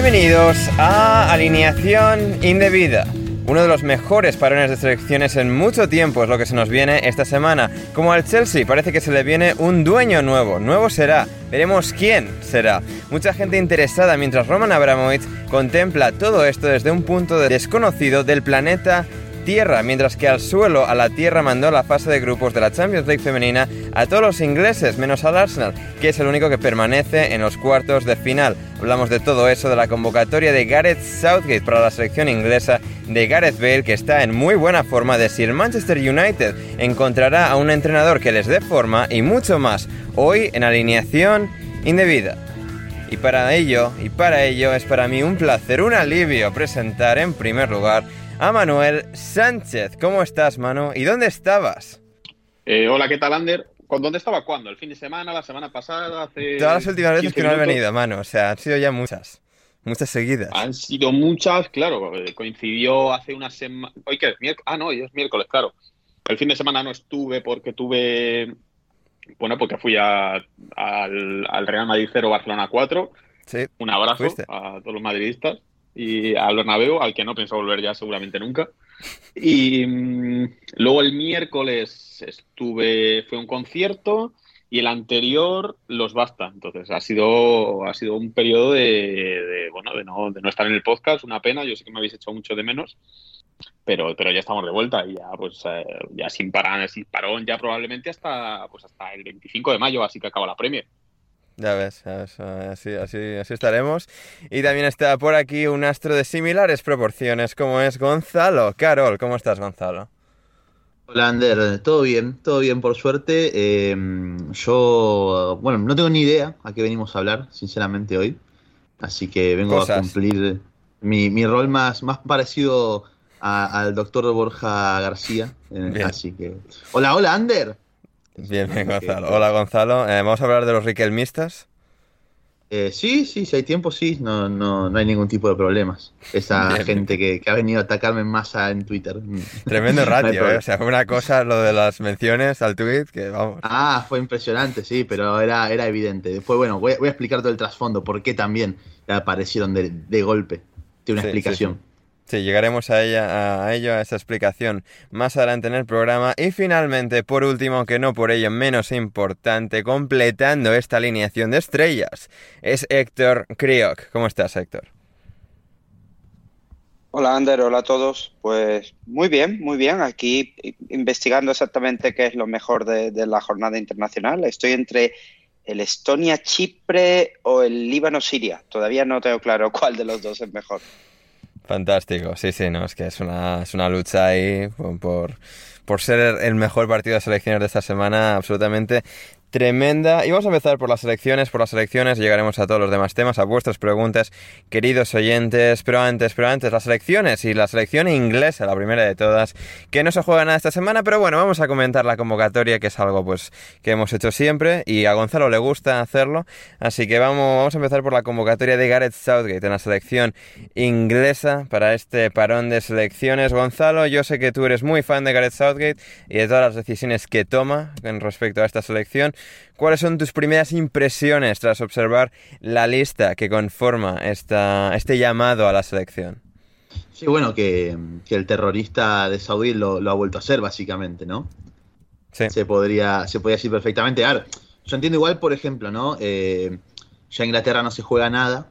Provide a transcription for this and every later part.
Bienvenidos a Alineación Indebida. Uno de los mejores parones de selecciones en mucho tiempo es lo que se nos viene esta semana. Como al Chelsea parece que se le viene un dueño nuevo. Nuevo será. Veremos quién será. Mucha gente interesada mientras Roman Abramovich contempla todo esto desde un punto de desconocido del planeta Tierra, mientras que al suelo, a la Tierra, mandó la fase de grupos de la Champions League femenina a todos los ingleses, menos al Arsenal, que es el único que permanece en los cuartos de final. Hablamos de todo eso, de la convocatoria de Gareth Southgate para la selección inglesa, de Gareth Bale, que está en muy buena forma, de si el Manchester United encontrará a un entrenador que les dé forma y mucho más, hoy en alineación indebida. Y para ello, y para ello es para mí un placer, un alivio presentar en primer lugar a Manuel Sánchez. ¿Cómo estás, Manu? ¿Y dónde estabas? Eh, hola, ¿qué tal, Ander? ¿Con ¿Dónde estaba cuándo? ¿El fin de semana? ¿La semana pasada? Hace Todas las últimas veces 15 que no he minutos? venido, Manu. O sea, han sido ya muchas. Muchas seguidas. Han sido muchas, claro. eh, Coincidió hace una semana. ¿Hoy qué es? Miérc- Ah, no, hoy es miércoles, claro. El fin de semana no estuve porque tuve. Bueno, porque fui a- al, al Real Madrid 0 Barcelona 4. Sí. Un abrazo Fuiste. a todos los madridistas y al Bernabéu, al que no pienso volver ya seguramente nunca. Y mm, luego el miércoles estuve, fue un concierto y el anterior los basta. Entonces ha sido, ha sido un periodo de, de, bueno, de no, de no estar en el podcast, una pena. Yo sé que me habéis hecho mucho de menos, pero, pero ya estamos de vuelta y ya pues eh, ya sin parar, sin parón, ya probablemente hasta pues hasta el 25 de mayo, así que acaba la Premier. Ya ves, ya ves, así, así, así estaremos. Y también está por aquí un astro de similares proporciones, como es Gonzalo. Carol, ¿cómo estás, Gonzalo? Hola, Ander, todo bien, todo bien por suerte. Eh, yo, bueno, no tengo ni idea a qué venimos a hablar, sinceramente, hoy. Así que vengo a cumplir mi, mi rol más, más parecido a- al doctor Borja García. Eh, así que. Hola, hola, Ander. Bien, bien, Gonzalo. Hola, Gonzalo. Eh, vamos a hablar de los riquelmistas. Eh, sí, sí, si hay tiempo, sí, no, no, no hay ningún tipo de problemas. Esa Bien. gente que, que ha venido a atacarme en masa en Twitter. Tremendo No ratio, ¿eh? O sea, fue una cosa lo de las menciones al tweet que vamos. Ah, fue impresionante, sí, pero era, era evidente. Después, bueno, voy, a- voy a explicar todo el trasfondo, por qué también aparecieron de, de golpe. Tiene una Sí, sí, explicación. Sí, llegaremos a ella, a ello, a esa explicación más adelante en el programa. Y finalmente, por último, aunque no por ello menos importante, completando esta alineación de estrellas, es Héctor Crioc. ¿Cómo estás, Héctor? Hola Ander, hola a todos. Pues muy bien, muy bien. Aquí investigando exactamente qué es lo mejor de, de la jornada internacional. Estoy entre el Estonia-Chipre o el Líbano-Siria. Todavía no tengo claro cuál de los dos es mejor. Fantástico, sí, sí, no, es que es una, es una lucha ahí por, por, ser el mejor partido de selecciones de esta semana, absolutamente tremenda. Y vamos a empezar por las elecciones, por las elecciones, llegaremos a todos los demás temas, a vuestras preguntas, queridos oyentes. Pero antes, pero antes, las elecciones y la selección inglesa, la primera de todas, que no se juega nada esta semana, pero bueno, vamos a comentar la convocatoria, que es algo pues que hemos hecho siempre y a Gonzalo le gusta hacerlo. Así que vamos, vamos a empezar por la convocatoria de Gareth Southgate en la selección inglesa para este parón de selecciones. Gonzalo, yo sé que tú eres muy fan de Gareth Southgate y de todas las decisiones que toma en respecto a esta selección. ¿Cuáles son tus primeras impresiones tras observar la lista que conforma esta, este llamado a la selección? Sí, bueno, que, el terrorista de Saudí lo, ha vuelto a hacer, básicamente, ¿no? Sí. Se podría, se podría decir perfectamente. A yo entiendo igual, por ejemplo, ¿no? Eh, ya Inglaterra no se juega nada,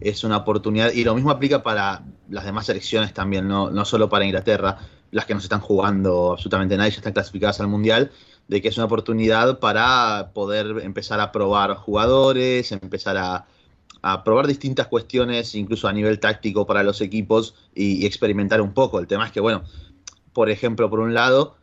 es una oportunidad, y lo mismo aplica para las demás selecciones también, no, no solo para Inglaterra, las que no se están jugando absolutamente nadie, ya están clasificadas al Mundial, de que es una oportunidad para poder empezar a probar jugadores, empezar a, probar distintas cuestiones, incluso a nivel táctico para los equipos y, experimentar un poco. El tema es que, bueno, por ejemplo, por un lado,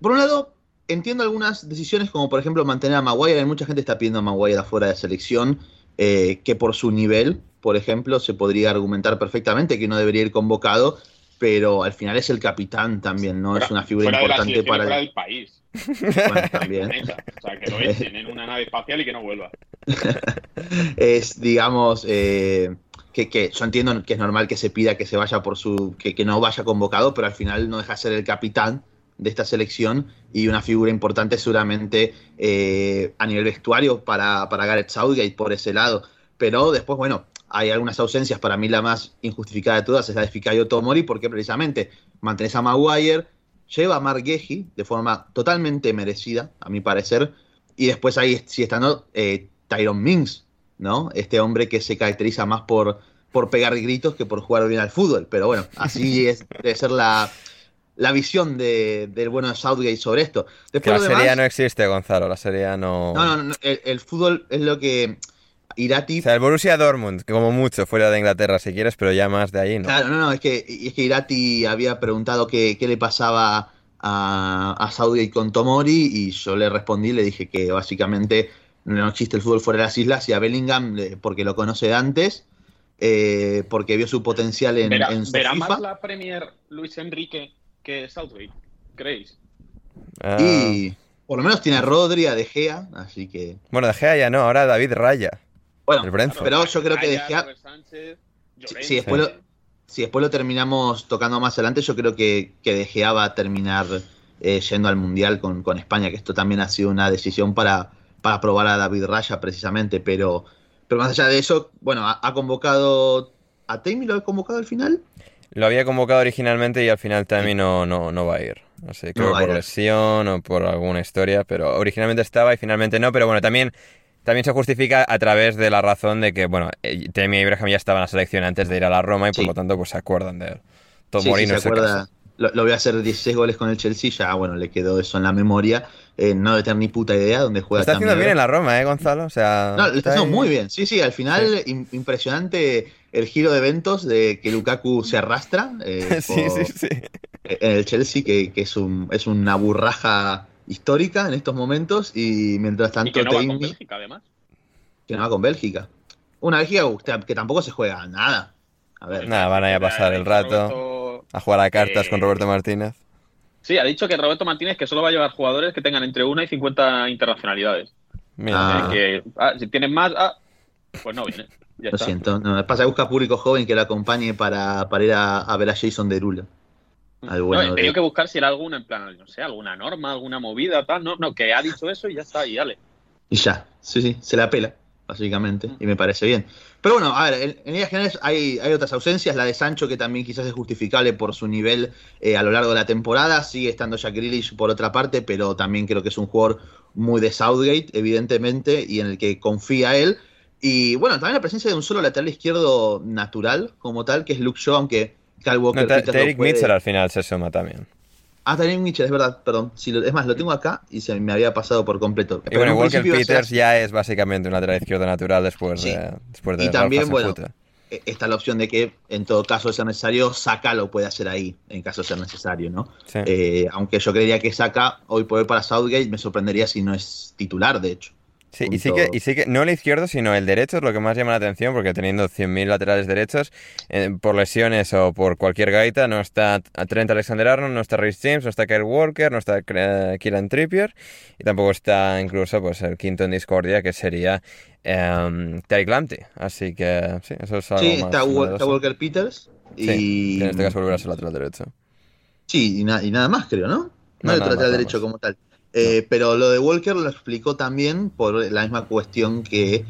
por un lado, entiendo algunas decisiones como por ejemplo mantener a Maguire, hay mucha gente está pidiendo a Maguire afuera de selección, eh, que por su nivel, por ejemplo, se podría argumentar perfectamente que no debería ir convocado, pero al final es el capitán también, ¿no? es una figura importante para el país. Bueno, también. o sea, que lo echen en una nave espacial y que no vuelva. es, digamos, eh, que, que, yo entiendo que es normal que se pida que se vaya por su. Que, que, no vaya convocado, pero al final no deja de ser el capitán de esta selección y una figura importante seguramente eh, a nivel vestuario para, para Gareth Southgate por ese lado. Pero después, bueno, hay algunas ausencias, para mí la más injustificada de todas es la de Fikayo Tomori, porque precisamente mantenés a Maguire, lleva a Mark de forma totalmente merecida, a mi parecer, y después ahí sí estando eh, Tyron Mings, ¿no? Este hombre que se caracteriza más por, por pegar gritos que por jugar bien al fútbol, pero bueno, así es, debe ser la, la visión de, del bueno de Southgate sobre esto. la serie no existe, Gonzalo, la serie no... No, no, no el, fútbol es lo que... Irati... O sea, el Borussia Dortmund, que como mucho fuera de Inglaterra si quieres, pero ya más de ahí, ¿no? Claro, no, no, es que, es que Irati había preguntado qué, qué le pasaba a, a Southgate con Tomori y yo le respondí, le dije que básicamente no existe el fútbol fuera de las islas y a Bellingham eh, porque lo conoce de antes, eh, porque vio su potencial en, ¿Verá, en ¿verá más la Premier Luis Enrique que Southgate? ¿Creéis? Ah. Y por lo menos tiene a Rodri, a De Gea, así que... Bueno, De Gea ya no, ahora David Raya. Bueno, pero yo creo que De Gea... si, después lo, si después lo terminamos tocando más adelante, yo creo que, que De Gea va a terminar eh, yendo al Mundial con, con, España, que esto también ha sido una decisión para, para probar a David Raya precisamente, pero, pero más allá de eso, bueno, ha, convocado... ¿A Tammy lo ha convocado al final? Lo había convocado originalmente y al final Tammy no, no, no va a ir. No sé, creo por lesión o por alguna historia, pero originalmente estaba y finalmente no. Pero bueno, también también se justifica a través de la razón de que, bueno, eh, Tammy y Ibrahim ya estaban en la selección antes de ir a la Roma y por lo tanto pues se acuerdan de él. Tomori sí, se acuerda. Lo, voy a hacer 16 goles con el Chelsea, ya bueno, le quedó eso en la memoria. Eh, no de tener ni puta idea dónde juega. Está haciendo bien en la Roma, ¿eh, Gonzalo? O sea, no, está, haciendo muy bien. Sí, sí, al final impresionante el giro de eventos de que Lukaku se arrastra eh, sí, sí, sí. en el Chelsea, que, que es, un, es una burraja histórica en estos momentos y mientras tanto... Y que no va con Bélgica, además. Que no va con Bélgica. Una Bélgica que tampoco se juega nada. A ver. Nada, van a ir a pasar el rato a jugar a cartas con Roberto Martínez. Sí, ha dicho que Roberto Martínez que solo va a llevar jugadores que tengan entre una y 50 internacionalidades. Mira. Ah. Que, ah, si tienen más, ah, pues no viene. Lo siento. No, pasa que busca público joven que lo acompañe para, para ir a, ver a Jason Derulo. No, he tenido que buscar si era alguna, en plan, no sé, alguna norma, alguna movida, tal. No, no, que ha dicho eso y ya está, y dale. Y ya, sí, sí, se la pela básicamente, y me parece bien. Pero bueno, a ver, en, líneas generales hay, hay, otras ausencias, la de Sancho que también quizás es justificable por su nivel eh, a lo largo de la temporada, sigue estando Jack Grealish por otra parte, pero también creo que es un jugador muy de Southgate, evidentemente, y en el que confía él. Y bueno, también la presencia de un solo lateral izquierdo natural, como tal, que es Luke Shaw, aunque Cal Walker... No, Mitchell al final se suma también. Ah, también Mitchell, es verdad, perdón. es más, lo tengo acá y se me había pasado por completo. Y bueno, Walker Peters ya es básicamente un lateral izquierdo natural después de, después de Y también, bueno, e, está la opción de que en todo caso de ser necesario, Saka lo puede hacer ahí, en caso de ser necesario, ¿no? Eh, aunque yo creería que Saka hoy por hoy para Southgate me sorprendería si no es titular, de hecho. Sí, y sí, que, y sí que no el izquierdo, sino el derecho es lo que más llama la atención, porque teniendo 100.000 laterales derechos, eh, por lesiones o por cualquier gaita, no está Trent Alexander-Arnold, no está Rhys James, no está Kyle Walker, no está Kieran Trippier, y tampoco está incluso pues el quinto en discordia, que sería eh, Lamptey. Así que sí, eso es algo Sí, está, Walker Peters. Y... en este caso volverá a ser lateral derecho. Sí, y, nada más, creo, ¿no? No, no lateral derecho como tal. Eh, pero lo de Walker lo explicó también por la misma cuestión que,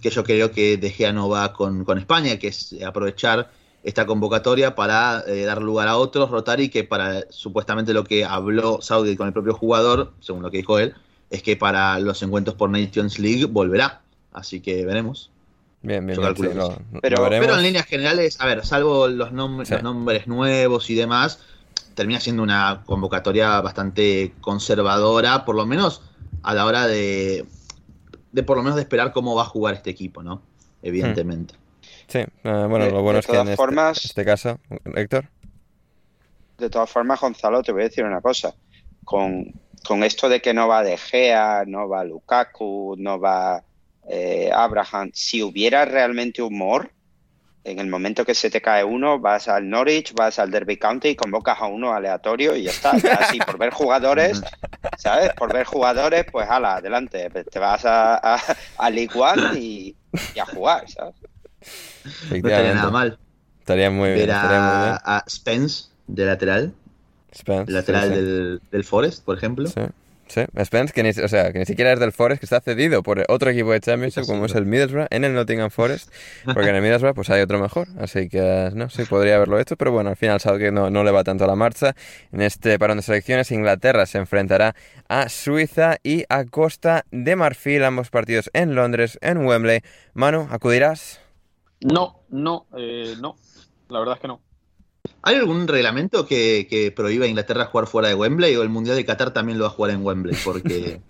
que yo creo que De Gea no va con, España, que es aprovechar esta convocatoria para eh, dar lugar a otros, rotar y que para supuestamente lo que habló Saudi con el propio jugador, según lo que dijo él, es que para los encuentros por Nations League volverá. Así que veremos. Bien, bien, pero, pero, en líneas generales, a ver, salvo los, los nombres nuevos y demás, termina siendo una convocatoria bastante conservadora, por lo menos a la hora de, de por lo menos de esperar cómo va a jugar este equipo, ¿no? Evidentemente. Sí, eh, bueno, lo bueno es que en este, este, caso, Héctor. De todas formas, Gonzalo, te voy a decir una cosa. Con, esto de que no va De Gea, no va Lukaku, no va eh, Abraham, si hubiera realmente humor, en el momento que se te cae uno, vas al Norwich, vas al Derby County y convocas a uno aleatorio y ya está. así, por ver jugadores, ¿sabes? Por ver jugadores, pues ala, adelante. Te vas a, a, a League One y, a jugar, ¿sabes? No estaría nada mal. Estaría muy bien. Ver a, a, Spence de lateral. Spence. Lateral Del, del Forest, por ejemplo. Sí. Sí, Spence, que ni, o sea, que ni siquiera es del Forest, que está cedido por otro equipo de Championship, como es el Middlesbrough, en el Nottingham Forest, porque en el Middlesbrough pues hay otro mejor, así que no, sí, podría haberlo hecho, pero bueno, al final que no, no le va tanto a la marcha. En este parón de selecciones, Inglaterra se enfrentará a Suiza y a Costa de Marfil, ambos partidos en Londres, en Wembley. Manu, ¿acudirás? No, no, eh, no, la verdad es que no. ¿Hay algún reglamento que, que prohíba a Inglaterra jugar fuera de Wembley o el Mundial de Qatar también lo va a jugar en Wembley? Porque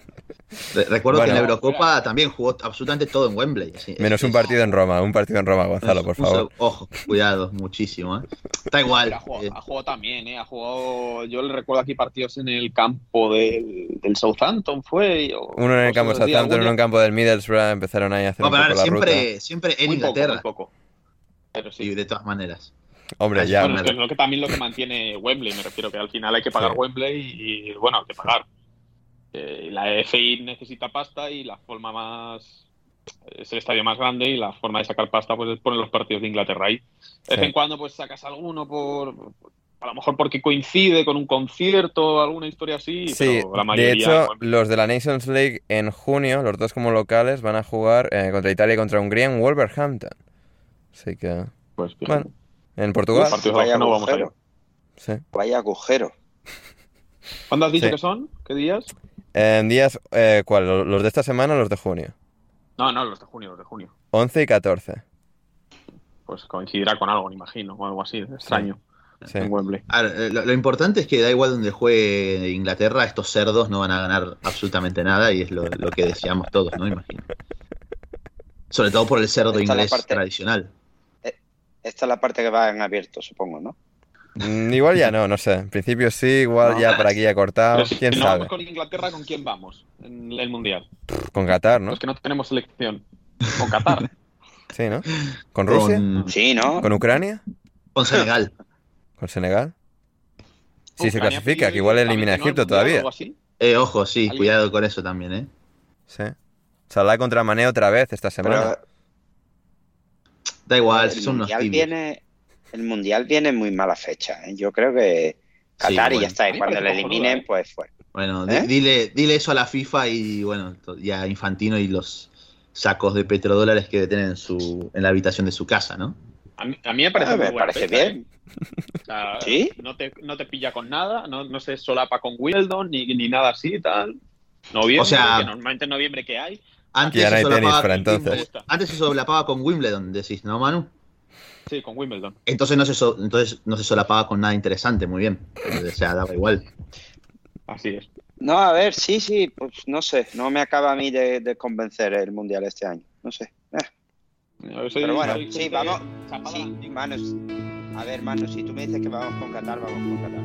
recuerdo que en la Eurocopa también jugó absolutamente todo en Wembley. Menos un partido en Roma, un partido en Roma, Gonzalo, por favor. Ojo, cuidado, muchísimo. ¿eh? Está igual. Ha jugado, también, ¿eh? Ha jugado, yo le recuerdo aquí partidos en el campo del, Southampton, fue. uno en el campo del Southampton, uno en el campo del Middlesbrough, empezaron ahí a hacer un poco la siempre, Siempre en Inglaterra. Poco, Pero sí. de todas maneras. Hombre, ya. Bueno, es, que también lo que mantiene Wembley, me refiero que al final hay que pagar Wembley y, bueno, hay que pagar. Eh, la FI necesita pasta y la forma más. Es el estadio más grande y la forma de sacar pasta pues es poner los partidos de Inglaterra ahí. De vez en cuando pues sacas alguno por, a lo mejor porque coincide con un concierto, alguna historia así. Sí, la mayoría, de hecho, los de la Nations League en junio, los dos como locales, van a jugar eh, contra Italia y contra Hungría en Wolverhampton. Así que. Pues Bueno, ¿En Portugal? vaya, agujero. vaya agujero. ¿Cuándo has dicho que son? ¿Qué días? En días, eh, ¿cuál? ¿Los de esta semana o los de junio? No, no, los de junio, los de junio. 11 y 14. Pues coincidirá con algo, me imagino, o algo así, extraño. En Wembley. Eh, lo, importante es que da igual donde juegue Inglaterra, estos cerdos no van a ganar absolutamente nada y es lo, que deseamos todos, ¿no? Imagino. Sobre todo por el cerdo inglés tradicional. Esta es la parte que va en abierto, supongo, ¿no? Mm, igual ya no, no sé. En principio sí, igual ya para aquí ya cortado. ¿Quién sabe? Vamos con Inglaterra, ¿con quién vamos en el Mundial? Con Qatar, ¿no? Es que no tenemos selección. Con Qatar. sí, ¿no? ¿Con Rusia? Sí, ¿no? ¿Con Ucrania? Con Senegal. ¿Con Senegal? Sí, se clasifica, que igual elimina a Egipto todavía. Eh, ojo, sí, cuidado con eso también, ¿eh? Sí. Salah contra Mané otra vez esta semana. Da igual, el son mundial viene, El mundial viene muy mala fecha. ¿eh? Yo creo que Qatar y ya está. Y cuando le eliminen, pues fue. Bueno, ¿Eh? dile, dile eso a la FIFA y bueno, ya Infantino y los sacos de petrodólares que tienen en, su, en la habitación de su casa, ¿no? A mí, me parece, ah, me parece bien. ¿eh? ¿Sí? No te, no te pilla con nada, no, no se solapa con Wimbledon ni, ni nada así, tal. Noviembre, o sea, que normalmente en noviembre que hay, antes ya no hay tenis para entonces. Antes se solapaba con Wimbledon, decís, ¿no, Manu? Sí, con Wimbledon. Entonces no se, entonces no se solapaba con nada interesante, muy bien. O sea, daba igual. Así es. No, a ver, sí, sí, pues no sé, no me acaba a mí de, convencer el Mundial este año, no sé. Eh. Pero bueno, sí, vamos. Sí, manos. A ver, manos, si tú me dices que vamos con Qatar, vamos con Qatar.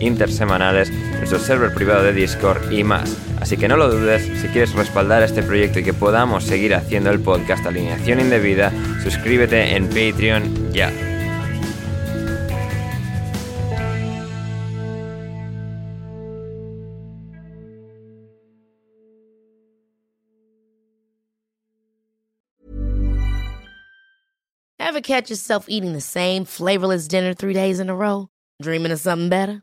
intersemanales, nuestro server privado de Discord y más. Así que no lo dudes, si quieres respaldar este proyecto y que podamos seguir haciendo el podcast Alineación Indebida, suscríbete en Patreon ya. Ever catch yourself eating the same flavorless dinner three days in a row? Dreaming of something better?